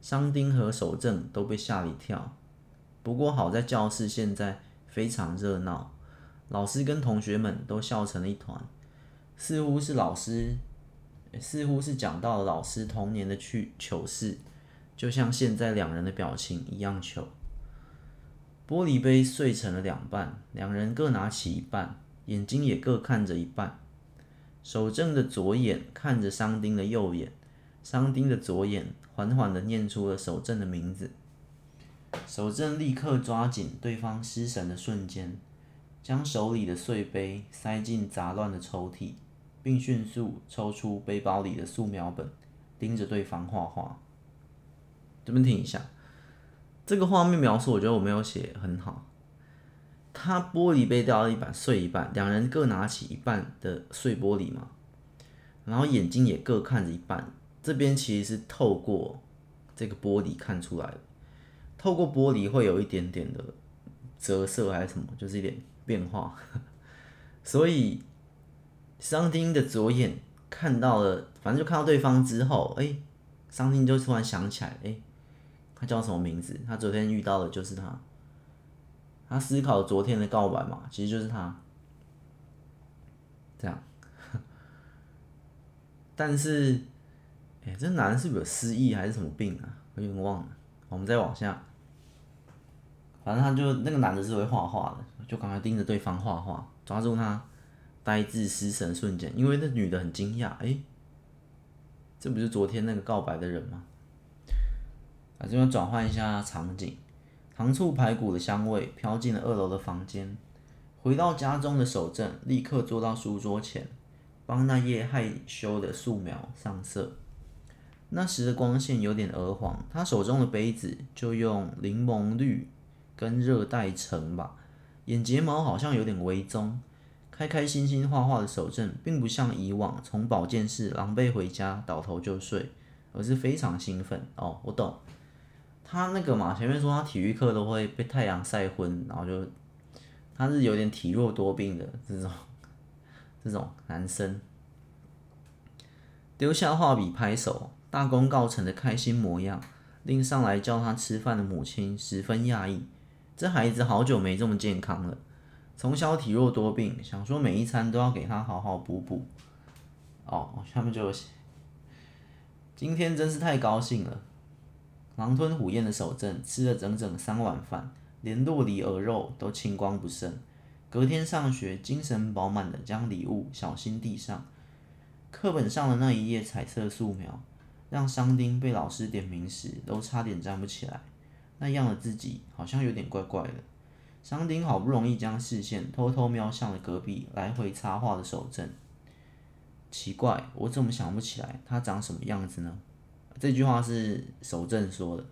桑丁和守正都被吓了一跳。不过好在教室现在非常热闹，老师跟同学们都笑成了一团，似乎是老师，似乎是讲到了老师童年的趣糗事。就像现在两人的表情一样糗。玻璃杯碎成了两半，两人各拿起一半，眼睛也各看着一半。守正的左眼看着桑丁的右眼，桑丁的左眼缓缓地念出了守正的名字。守正立刻抓紧对方失神的瞬间，将手里的碎杯塞进杂乱的抽屉，并迅速抽出背包里的素描本，盯着对方画画。这边听一下，这个画面描述，我觉得我没有写很好。他玻璃杯掉了一半，碎一半，两人各拿起一半的碎玻璃嘛，然后眼睛也各看着一半。这边其实是透过这个玻璃看出来的，透过玻璃会有一点点的折射还是什么，就是一点变化。所以桑丁的左眼看到了，反正就看到对方之后，哎，桑丁就突然想起来，哎。他叫什么名字？他昨天遇到的就是他。他思考昨天的告白嘛，其实就是他。这样。但是，哎、这男的是不是有失忆还是什么病啊？我有点忘了。我们再往下。反正他就那个男的是会画画的，就赶快盯着对方画画，抓住他呆滞失神瞬间。因为那女的很惊讶，哎、欸，这不是昨天那个告白的人吗？啊，这边转换一下场景，糖醋排骨的香味飘进了二楼的房间。回到家中的守正立刻坐到书桌前，帮那页害羞的素描上色。那时的光线有点鹅黄，他手中的杯子就用柠檬绿跟热带橙吧。眼睫毛好像有点微棕。开开心心画画的手正，并不像以往从保健室狼狈回家倒头就睡，而是非常兴奋。哦，我懂。他那个嘛，前面说他体育课都会被太阳晒昏，然后就他是有点体弱多病的这种 这种男生，丢下画笔拍手，大功告成的开心模样，令上来叫他吃饭的母亲十分讶异。这孩子好久没这么健康了，从小体弱多病，想说每一餐都要给他好好补补。哦，下面就，今天真是太高兴了。狼吞虎咽的守正吃了整整三碗饭，连酪梨鹅肉都清光不剩。隔天上学，精神饱满地将礼物小心递上。课本上的那一页彩色素描，让桑丁被老师点名时都差点站不起来。那样的自己好像有点怪怪的。桑丁好不容易将视线偷偷瞄向了隔壁来回插话的守正。奇怪，我怎么想不起来他长什么样子呢？这句话是守正说的。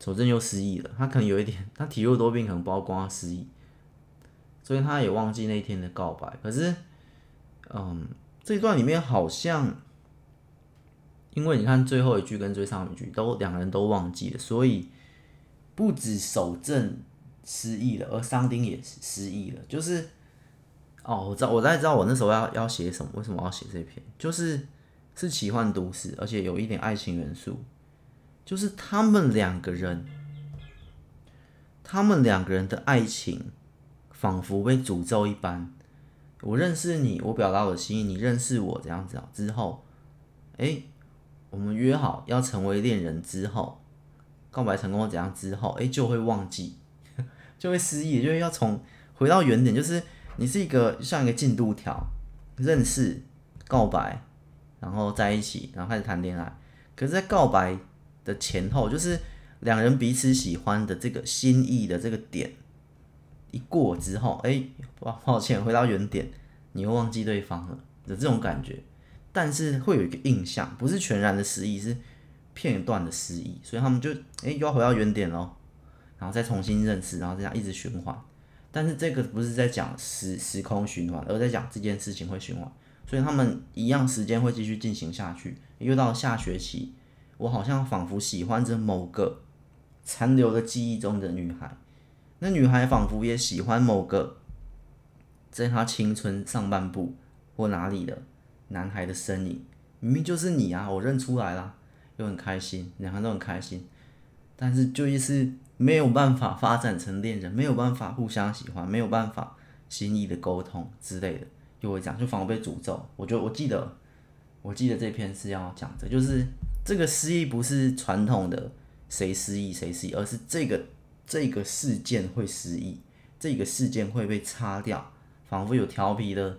守正又失忆了，他可能有一点，他体弱多病，可能不知道光他失忆，所以他也忘记那天的告白。可是，嗯，这一段里面好像，因为你看最后一句跟最上一句都两个人都忘记了，所以不止守正失忆了，而桑丁也是失忆了。就是，哦，我知道，我大概知道我那时候要要写什么，为什么要写这篇，就是是奇幻都市，而且有一点爱情元素。就是他们两个人，他们两个人的爱情仿佛被诅咒一般。我认识你，我表达我的心意，你认识我，这样子啊。之后，哎，我们约好要成为恋人之后，告白成功怎样之后，哎，就会忘记，就会失忆，就是要从回到原点，就是你是一个像一个进度条，认识、告白，然后在一起，然后开始谈恋爱。可是，在告白的前后就是两人彼此喜欢的这个心意的这个点一过之后，哎、欸，抱歉，回到原点，你又忘记对方了的这种感觉，但是会有一个印象，不是全然的失忆，是片段的失忆，所以他们就哎、又要回到原点咯，然后再重新认识，然后这样一直循环，但是这个不是在讲时时空循环，而在讲这件事情会循环，所以他们一样时间会继续进行下去，又到下学期。我好像仿佛喜欢着某个残留的记忆中的女孩，那女孩仿佛也喜欢某个在她青春上半部或哪里的男孩的身影。明明就是你啊，我认出来了，又很开心，两个人都很开心，但是就是没有办法发展成恋人，没有办法互相喜欢，没有办法心意的沟通之类的，就会讲，就仿佛被诅咒。我觉得我记得，我记得这篇是要讲的，就是。这个失忆不是传统的谁失忆谁失忆，而是这个这个事件会失忆，这个事件会被擦掉，仿佛有调皮的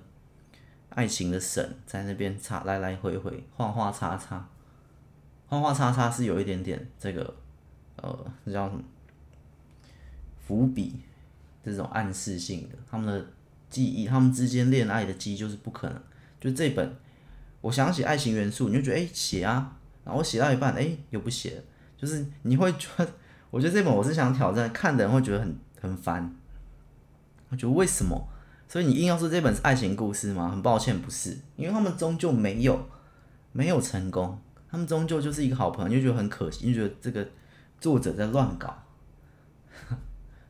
爱情的神在那边擦来来回回画画擦擦，画画擦擦是有一点点这个呃，这叫什么伏笔这种暗示性的，他们的记忆，他们之间恋爱的记忆就是不可能。就这本我想写爱情元素，你就觉得哎写啊。然后我写到一半，哎，又不写了，就是你会觉得，我觉得这本我是想挑战，看的人会觉得很很烦。我觉得为什么？所以你硬要说这本是爱情故事吗？很抱歉，不是，因为他们终究没有没有成功，他们终究就是一个好朋友，就觉得很可惜，就觉得这个作者在乱搞。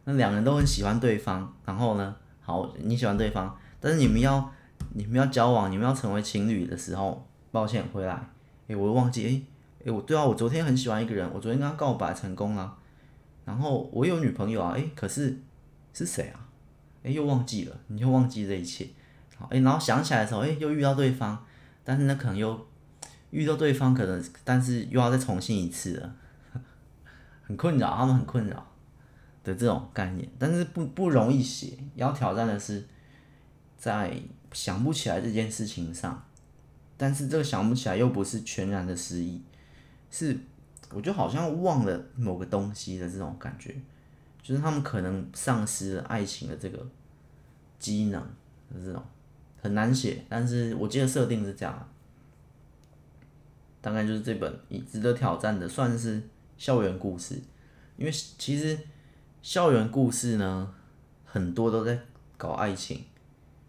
那两人都很喜欢对方，然后呢，好，你喜欢对方，但是你们要你们要交往，你们要成为情侣的时候，抱歉，回来。诶，我又忘记，诶，诶，我对啊，我昨天很喜欢一个人，我昨天跟他告白成功了，然后我有女朋友啊，诶，可是是谁啊？诶，又忘记了，你就忘记这一切，好，诶，然后想起来的时候，诶，又遇到对方，但是呢，可能又遇到对方，可能，但是又要再重新一次了，很困扰，他们很困扰的这种概念，但是不不容易写，要挑战的是在想不起来这件事情上。但是这个想不起来又不是全然的失忆，是我就好像忘了某个东西的这种感觉，就是他们可能丧失了爱情的这个机能这种很难写，但是我记得设定是这样，大概就是这本值得挑战的，算是校园故事，因为其实校园故事呢很多都在搞爱情，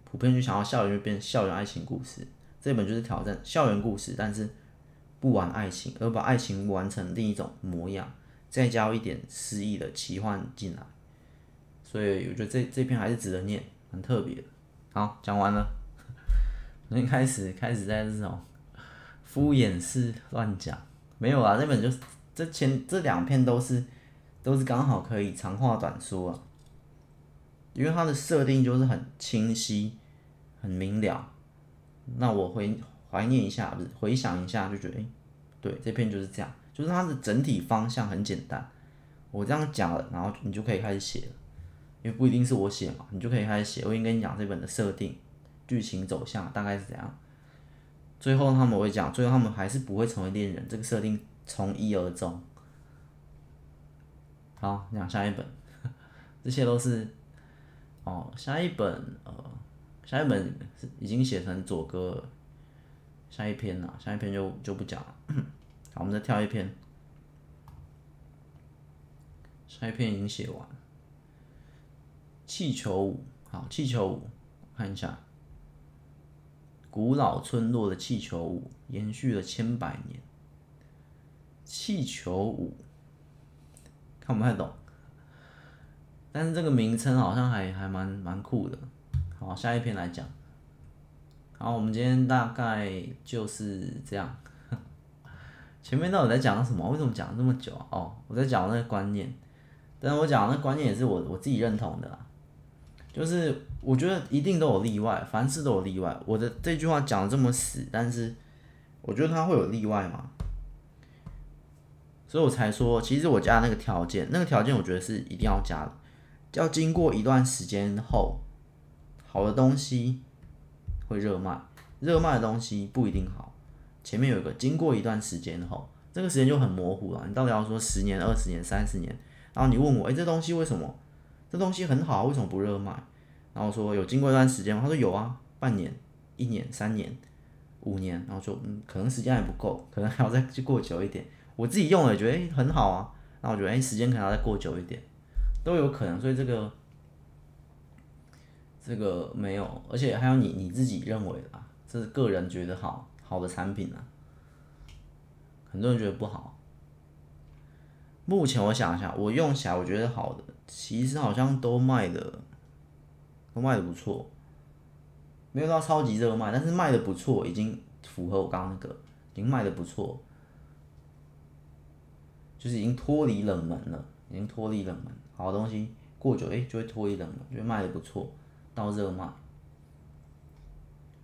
普遍就想要校园就变校园爱情故事。这本就是挑战校园故事，但是不玩爱情，而把爱情玩成另一种模样，再加一点诗意的奇幻进来，所以我觉得这这篇还是值得念，很特别。好，讲完了，从一开始开始在这种敷衍式乱讲，没有啊，这本就是这前这两篇都是都是刚好可以长话短说啊，因为它的设定就是很清晰，很明了。那我回怀念一下，不是回想一下，就觉得，哎、对，这篇就是这样，就是它的整体方向很简单。我这样讲了，然后你就可以开始写了，因为不一定是我写嘛，你就可以开始写。我已经跟你讲这本的设定、剧情走向大概是怎样。最后他们会讲，最后他们还是不会成为恋人，这个设定从一而终。好，讲下一本，这些都是哦，下一本呃。下一本是已经写成左哥了，下一篇了，下一篇就就不讲了。好，我们再跳一篇，下一篇已经写完。气球舞，好，气球舞，看一下，古老村落的气球舞延续了千百年。气球舞，看不太懂，但是这个名称好像还还蛮蛮酷的。好，下一篇来讲。好，我们今天大概就是这样。前面到底在讲什么？为什么讲了这么久？哦，我在讲那个观念，但是我讲的那观念也是我我自己认同的啦。就是我觉得一定都有例外，凡事都有例外。我的这句话讲的这么死，但是我觉得它会有例外嘛，所以我才说，其实我加那个条件，那个条件我觉得是一定要加的，要经过一段时间后，好的东西会热卖，热卖的东西不一定好。前面有一个经过一段时间后，这个时间就很模糊了。你到底要说十年、二十年、三十年？然后你问我，哎，这东西为什么？这东西很好，为什么不热卖？然后说有经过一段时间吗？他说有啊，半年、一年、三年、五年。然后说嗯，可能时间还不够，可能还要再去过久一点。我自己用了觉得哎很好啊，那我觉得哎时间可能要再过久一点，都有可能。所以这个这个没有，而且还有你你自己认为的啊，这是个人觉得好好的产品啊，很多人觉得不好。目前我想一下，我用起来我觉得好的，其实好像都卖的，都卖的不错，没有到超级热卖，但是卖的不错，已经符合我刚刚那个，已经卖的不错，就是已经脱离冷门了，已经脱离冷门，好东西过久诶、就会脱离冷门，就会卖的不错，到热卖，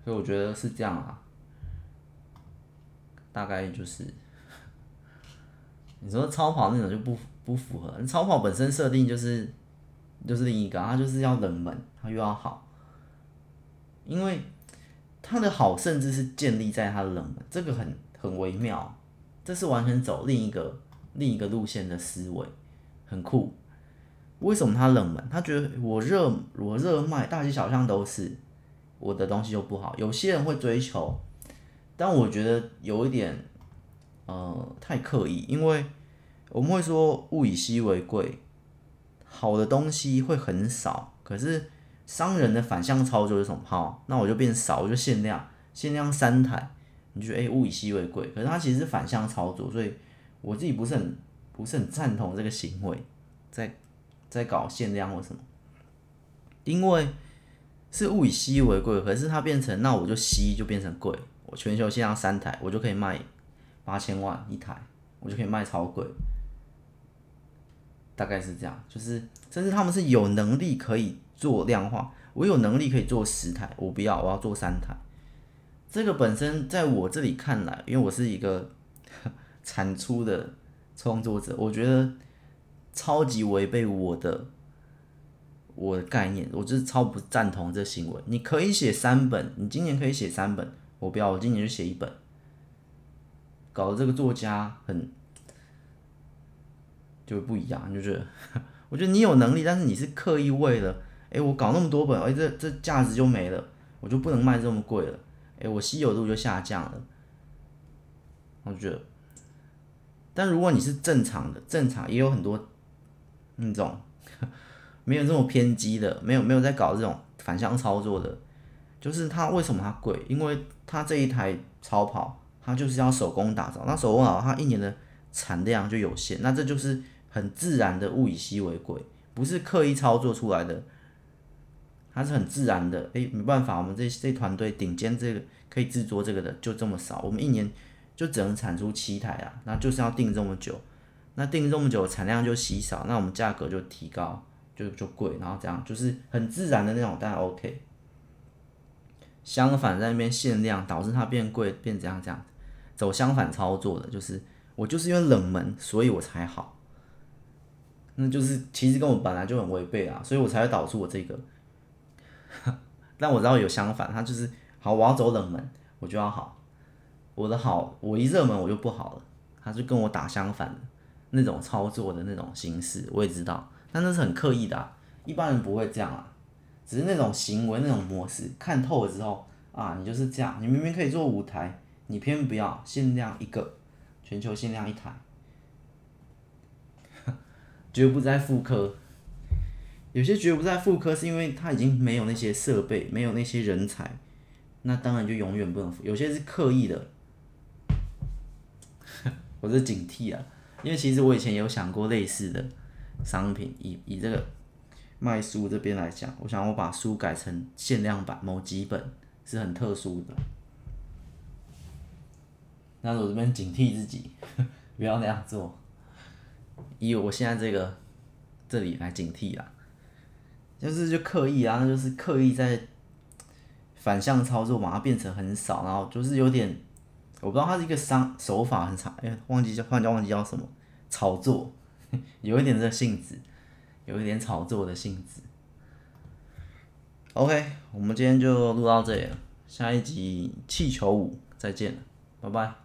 所以我觉得是这样啊，大概就是。你说超跑那种就不不符合，超跑本身设定就是就是另一个，它就是要冷门，它又要好，因为它的好甚至是建立在它的冷门，这个很很微妙，这是完全走另一个另一个路线的思维，很酷。为什么它冷门？他觉得我热我热卖，大街小巷都是，我的东西就不好。有些人会追求，但我觉得有一点。呃，太刻意，因为我们会说物以稀为贵，好的东西会很少，可是商人的反向操作是什么？好，那我就变少，我就限量，限量三台，你觉得诶，物以稀为贵，可是它其实是反向操作，所以我自己不是很不是很赞同这个行为，在在搞限量或什么，因为是物以稀为贵，可是它变成那我就稀就变成贵，全球限量三台，我就可以卖。八千万一台，我就可以卖超贵，大概是这样。就是，甚至他们是有能力可以做量化，我有能力可以做十台，我不要，我要做三台。这个本身在我这里看来，因为我是一个 产出的创作者，我觉得超级违背我的我的概念，我就是超不赞同这行为。你可以写三本，你今年可以写三本，我不要，我今年就写一本。搞得这个作家很就不一样，就觉得，我觉得你有能力，但是你是刻意为了，哎，我搞那么多本，哎，这这价值就没了，我就不能卖这么贵了，哎，我稀有度就下降了，我觉得，但如果你是正常的，正常也有很多那种 没有这么偏激的，没有没有在搞这种反向操作的，就是他为什么他贵？因为他这一台超跑。它就是要手工打造，那手工打造它一年的产量就有限，那这就是很自然的物以稀为贵，不是刻意操作出来的，它是很自然的。诶、没办法，我们这这团队顶尖这个可以制作这个的就这么少，我们一年就只能产出七台啊，那就是要定这么久，那定这么久产量就稀少，那我们价格就提高，就就贵，然后这样就是很自然的那种，当然 OK。相反，在那边限量导致它变贵，变这样这样。走相反操作的，就是我就是因为冷门，所以我才好。那就是其实跟我本来就很违背啊，所以我才会导出我这个。但我知道有相反，他就是好，我要走冷门，我就要好。我的好，我一热门我就不好了，他就跟我打相反的那种操作的那种形式，我也知道，但那是很刻意的啊，一般人不会这样啊。只是那种行为、那种模式看透了之后啊，你就是这样，你明明可以做五台。你偏不要限量一个，全球限量一台，绝不再复刻。有些绝不再复刻，是因为它已经没有那些设备，没有那些人才，那当然就永远不能复。有些是刻意的，我是警惕啊，因为其实我以前有想过类似的商品，以以这个卖书这边来讲，我想我把书改成限量版，某几本是很特殊的。那我这边警惕自己，不要那样做，以我现在这个这里来警惕啦。就是就刻意啊，那就是刻意在反向操作，把它变成很少，然后就是有点，我不知道它是一个商手法很差，哎、忘记叫，换叫忘记叫什么，炒作，有一点这性质，有一点炒作的性质。OK，我们今天就录到这里了，下一集气球舞再见了，拜拜。